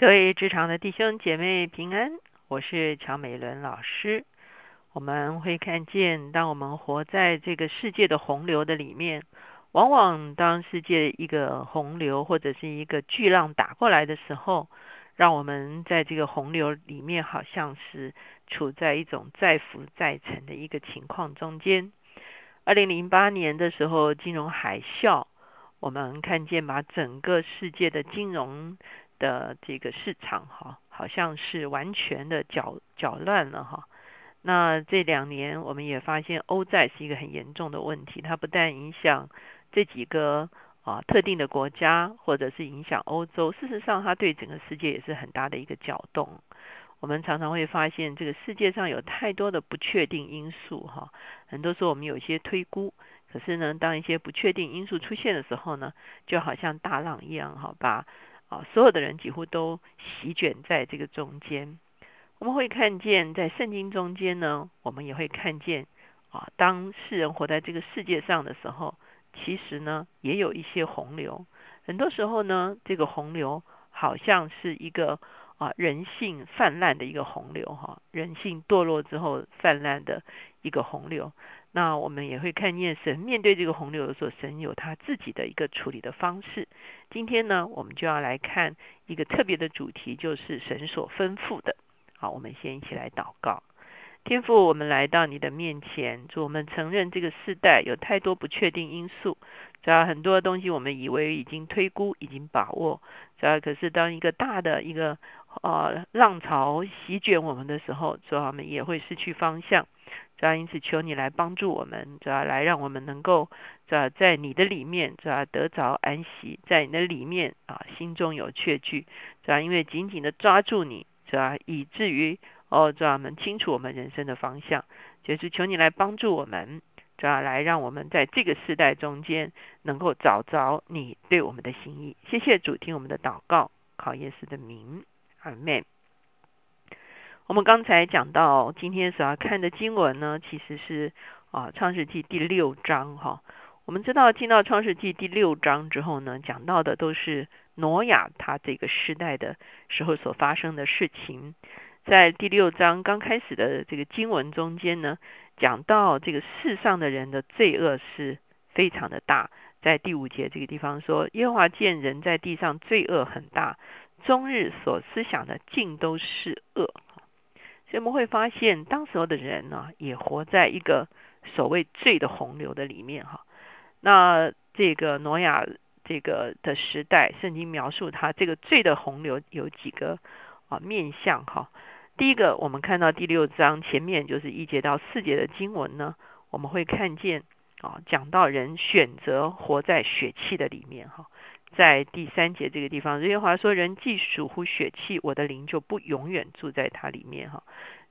各位职场的弟兄姐妹平安，我是乔美伦老师。我们会看见，当我们活在这个世界的洪流的里面，往往当世界一个洪流或者是一个巨浪打过来的时候，让我们在这个洪流里面，好像是处在一种再浮再沉的一个情况中间。二零零八年的时候，金融海啸，我们看见把整个世界的金融的这个市场哈，好像是完全的搅搅乱了哈。那这两年我们也发现欧债是一个很严重的问题，它不但影响这几个啊特定的国家，或者是影响欧洲，事实上它对整个世界也是很大的一个搅动。我们常常会发现这个世界上有太多的不确定因素哈，很多时候我们有一些推估，可是呢，当一些不确定因素出现的时候呢，就好像大浪一样哈，把啊，所有的人几乎都席卷在这个中间。我们会看见，在圣经中间呢，我们也会看见啊，当世人活在这个世界上的时候，其实呢，也有一些洪流。很多时候呢，这个洪流好像是一个啊人性泛滥的一个洪流哈，人性堕落之后泛滥的一个洪流。那我们也会看见神面对这个洪流的时候，神有他自己的一个处理的方式。今天呢，我们就要来看一个特别的主题，就是神所吩咐的。好，我们先一起来祷告。天父，我们来到你的面前，主我们承认这个世代有太多不确定因素，主要很多东西我们以为已经推估、已经把握，主要可是当一个大的一个呃浪潮席卷我们的时候，主要我们也会失去方向。主要因此求你来帮助我们，主要来让我们能够主要在你的里面，主要得着安息，在你的里面啊，心中有确据，主要因为紧紧的抓住你，主要以至于哦，主要我们清楚我们人生的方向，就是求你来帮助我们，主要来让我们在这个时代中间能够找着你对我们的心意。谢谢主，听我们的祷告，靠耶稣的名，阿门。我们刚才讲到，今天所要看的经文呢，其实是啊创世纪第六章哈。我们知道进到创世纪第六章之后呢，讲到的都是挪亚他这个时代的时候所发生的事情。在第六章刚开始的这个经文中间呢，讲到这个世上的人的罪恶是非常的大。在第五节这个地方说，耶和华见人在地上罪恶很大，终日所思想的尽都是恶。所以我们会发现，当时候的人呢，也活在一个所谓罪的洪流的里面哈。那这个挪亚这个的时代，圣经描述他这个罪的洪流有几个啊面相哈。第一个，我们看到第六章前面就是一节到四节的经文呢，我们会看见啊讲到人选择活在血气的里面哈。在第三节这个地方，耶和华说：“人既属乎血气，我的灵就不永远住在他里面。”哈，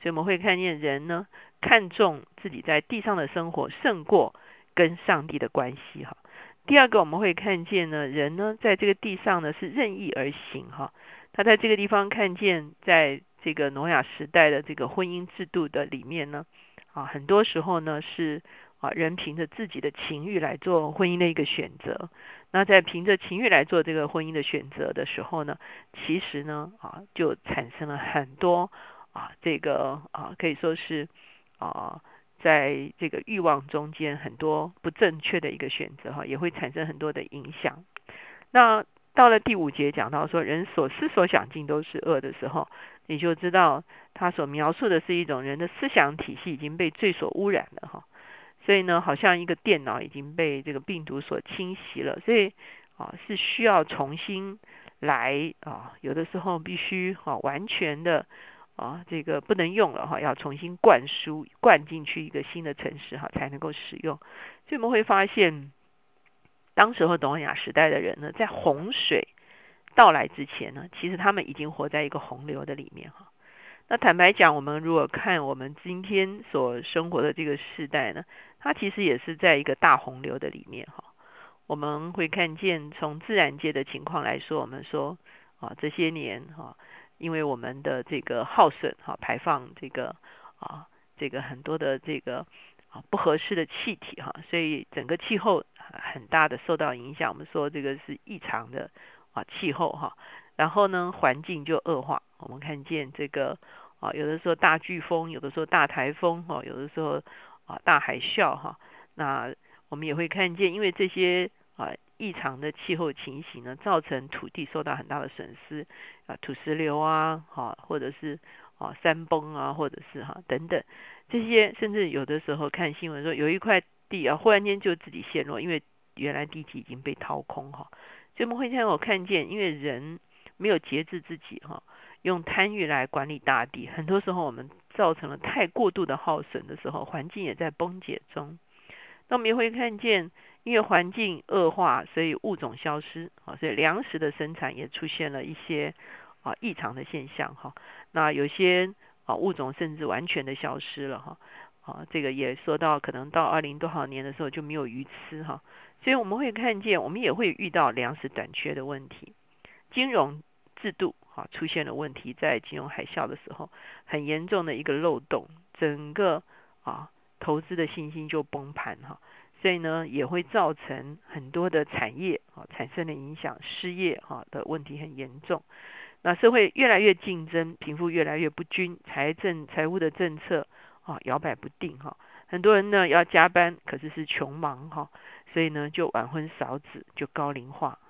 所以我们会看见人呢，看重自己在地上的生活，胜过跟上帝的关系。哈，第二个我们会看见呢，人呢在这个地上呢是任意而行。哈，他在这个地方看见，在这个挪亚时代的这个婚姻制度的里面呢，啊，很多时候呢是。啊，人凭着自己的情欲来做婚姻的一个选择。那在凭着情欲来做这个婚姻的选择的时候呢，其实呢，啊，就产生了很多啊，这个啊，可以说是啊，在这个欲望中间很多不正确的一个选择哈，也会产生很多的影响。那到了第五节讲到说，人所思所想尽都是恶的时候，你就知道他所描述的是一种人的思想体系已经被罪所污染了哈。所以呢，好像一个电脑已经被这个病毒所侵袭了，所以啊是需要重新来啊，有的时候必须啊完全的啊这个不能用了哈，要重新灌输灌进去一个新的城市哈才能够使用。所以我们会发现，当时候东亚时代的人呢，在洪水到来之前呢，其实他们已经活在一个洪流的里面哈。那坦白讲，我们如果看我们今天所生活的这个时代呢，它其实也是在一个大洪流的里面哈。我们会看见从自然界的情况来说，我们说啊这些年哈，因为我们的这个耗损哈，排放这个啊这个很多的这个啊不合适的气体哈，所以整个气候很大的受到影响。我们说这个是异常的啊气候哈。然后呢环境就恶化。我们看见这个啊，有的时候大飓风，有的时候大台风，哈，有的时候啊大海啸，哈。那我们也会看见，因为这些啊异常的气候情形呢，造成土地受到很大的损失啊，土石流啊，哈，或者是啊山崩啊，或者是哈等等这些，甚至有的时候看新闻说有一块地啊，忽然间就自己陷落，因为原来地基已经被掏空哈。所以我们会让我看见，因为人没有节制自己哈，用贪欲来管理大地，很多时候我们造成了太过度的耗损的时候，环境也在崩解中。那我们也会看见，因为环境恶化，所以物种消失啊，所以粮食的生产也出现了一些啊异常的现象哈。那有些啊物种甚至完全的消失了哈。啊，这个也说到可能到二零多少年的时候就没有鱼吃哈。所以我们会看见，我们也会遇到粮食短缺的问题，金融制度啊出现了问题，在金融海啸的时候很严重的一个漏洞，整个啊。投资的信心就崩盘哈，所以呢也会造成很多的产业啊产生的影响，失业哈的问题很严重。那社会越来越竞争，贫富越来越不均，财政财务的政策啊摇摆不定哈。很多人呢要加班，可是是穷忙哈，所以呢就晚婚少子，就高龄化。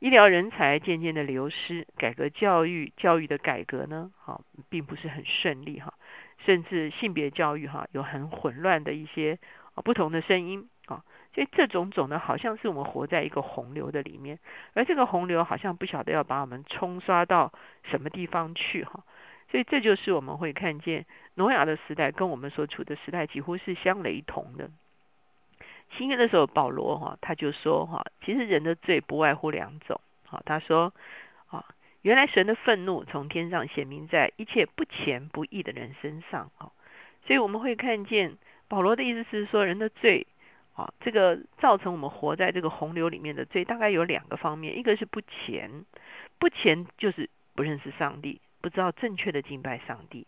医疗人才渐渐的流失，改革教育教育的改革呢，哈并不是很顺利哈。甚至性别教育哈有很混乱的一些啊不同的声音啊，所以这种种呢好像是我们活在一个洪流的里面，而这个洪流好像不晓得要把我们冲刷到什么地方去哈，所以这就是我们会看见挪亚的时代跟我们所处的时代几乎是相雷同的。新约的时候保罗哈他就说哈，其实人的罪不外乎两种，好他说啊。原来神的愤怒从天上显明在一切不虔不义的人身上啊，所以我们会看见保罗的意思是说，人的罪啊，这个造成我们活在这个洪流里面的罪，大概有两个方面，一个是不虔，不虔就是不认识上帝，不知道正确的敬拜上帝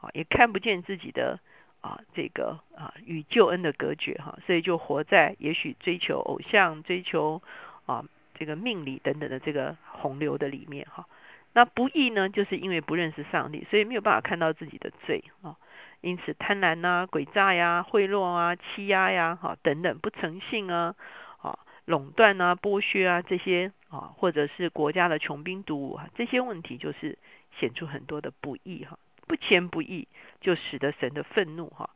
啊，也看不见自己的啊这个啊与救恩的隔绝哈，所以就活在也许追求偶像、追求啊。这个命理等等的这个洪流的里面哈，那不义呢，就是因为不认识上帝，所以没有办法看到自己的罪啊，因此贪婪呐、诡诈呀、贿赂啊、欺压呀、哈等等不诚信啊、啊垄断啊、剥削啊这些啊，或者是国家的穷兵黩武啊，这些问题就是显出很多的不义哈，不谦不义就使得神的愤怒哈。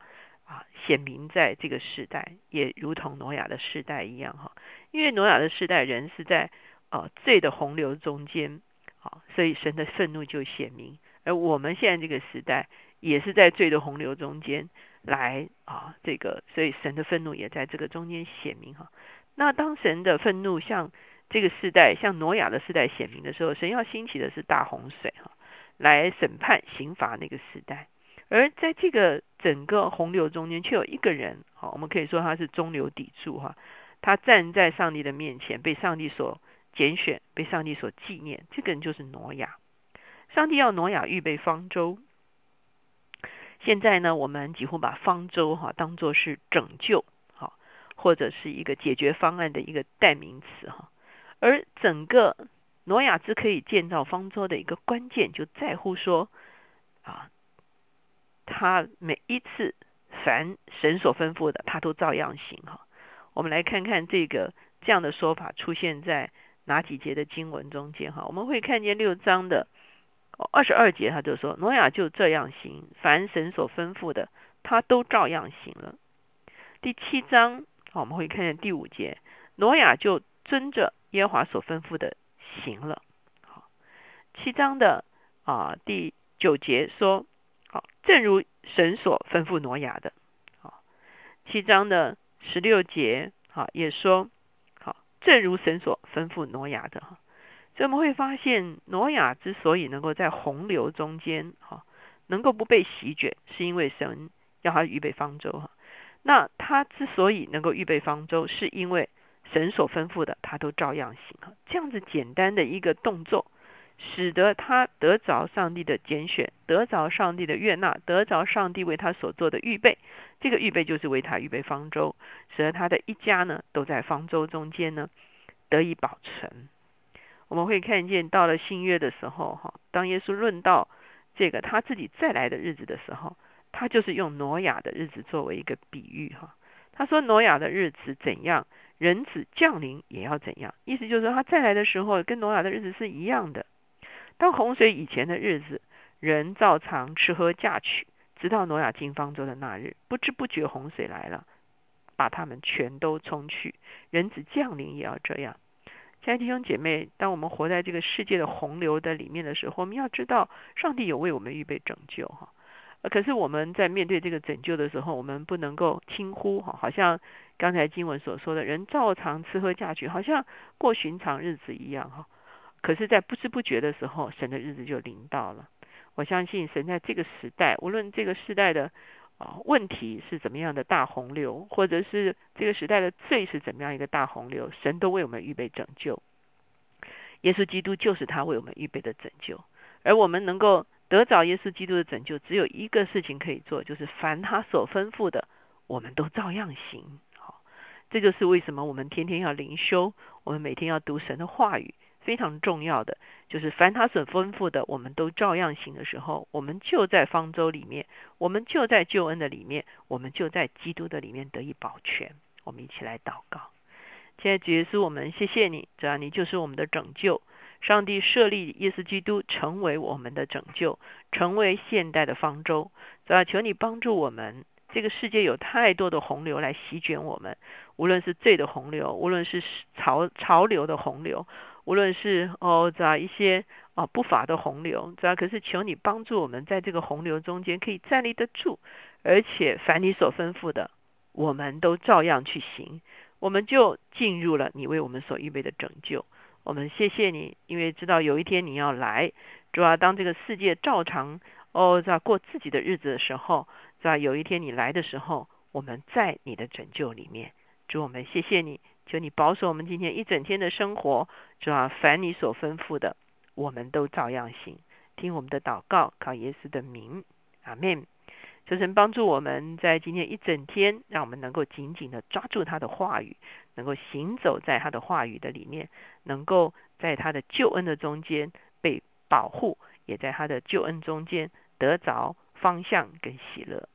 啊，显明在这个时代，也如同挪亚的时代一样哈。因为挪亚的时代人是在啊罪的洪流中间，啊，所以神的愤怒就显明。而我们现在这个时代也是在罪的洪流中间来啊，这个所以神的愤怒也在这个中间显明哈。那当神的愤怒向这个时代，像挪亚的时代显明的时候，神要兴起的是大洪水哈，来审判刑罚那个时代。而在这个整个洪流中间，却有一个人，好，我们可以说他是中流砥柱哈。他站在上帝的面前，被上帝所拣选，被上帝所纪念。这个人就是挪亚。上帝要挪亚预备方舟。现在呢，我们几乎把方舟哈当做是拯救，好，或者是一个解决方案的一个代名词哈。而整个挪亚之可以建造方舟的一个关键，就在乎说啊。他每一次凡神所吩咐的，他都照样行哈。我们来看看这个这样的说法出现在哪几节的经文中间哈？我们会看见六章的二十二节，他就说挪亚就这样行，凡神所吩咐的，他都照样行了。第七章我们会看见第五节，挪亚就遵着耶和华所吩咐的行了。好，七章的啊第九节说。好，正如神所吩咐挪亚的，好，七章的十六节，好也说，好，正如神所吩咐挪亚的，哈，所以我们会发现，挪亚之所以能够在洪流中间，哈，能够不被席卷，是因为神要他预备方舟，哈，那他之所以能够预备方舟，是因为神所吩咐的，他都照样行，哈，这样子简单的一个动作。使得他得着上帝的拣选，得着上帝的悦纳，得着上帝为他所做的预备。这个预备就是为他预备方舟，使得他的一家呢都在方舟中间呢得以保存。我们会看见到了新约的时候，哈，当耶稣论到这个他自己再来的日子的时候，他就是用挪亚的日子作为一个比喻，哈。他说挪亚的日子怎样，人子降临也要怎样，意思就是说他再来的时候跟挪亚的日子是一样的。当洪水以前的日子，人照常吃喝嫁娶，直到挪亚进方舟的那日，不知不觉洪水来了，把他们全都冲去。人子降临也要这样。亲爱的弟兄姐妹，当我们活在这个世界的洪流的里面的时候，我们要知道上帝有为我们预备拯救，哈。可是我们在面对这个拯救的时候，我们不能够轻忽哈，好像刚才经文所说的人照常吃喝嫁娶，好像过寻常日子一样哈。可是，在不知不觉的时候，神的日子就临到了。我相信神在这个时代，无论这个时代的啊问题是怎么样的大洪流，或者是这个时代的罪是怎么样一个大洪流，神都为我们预备拯救。耶稣基督就是他为我们预备的拯救，而我们能够。得着耶稣基督的拯救，只有一个事情可以做，就是凡他所吩咐的，我们都照样行。好，这就是为什么我们天天要灵修，我们每天要读神的话语，非常重要的就是凡他所吩咐的，我们都照样行的时候，我们就在方舟里面，我们就在救恩的里面，我们就在基督的里面得以保全。我们一起来祷告，亲爱的耶稣，我们谢谢你，只要你就是我们的拯救。上帝设立耶稣基督成为我们的拯救，成为现代的方舟。主要求你帮助我们。这个世界有太多的洪流来席卷我们，无论是罪的洪流，无论是潮潮流的洪流，无论是哦，这样一些啊不法的洪流。主要可是求你帮助我们，在这个洪流中间可以站立得住，而且凡你所吩咐的，我们都照样去行，我们就进入了你为我们所预备的拯救。我们谢谢你，因为知道有一天你要来，主要当这个世界照常哦在过自己的日子的时候，在有一天你来的时候，我们在你的拯救里面。主，我们谢谢你，求你保守我们今天一整天的生活，主要凡你所吩咐的，我们都照样行。听我们的祷告，靠耶稣的名，阿门。求神帮助我们在今天一整天，让我们能够紧紧的抓住他的话语，能够行走在他的话语的里面，能够在他的救恩的中间被保护，也在他的救恩中间得着方向跟喜乐。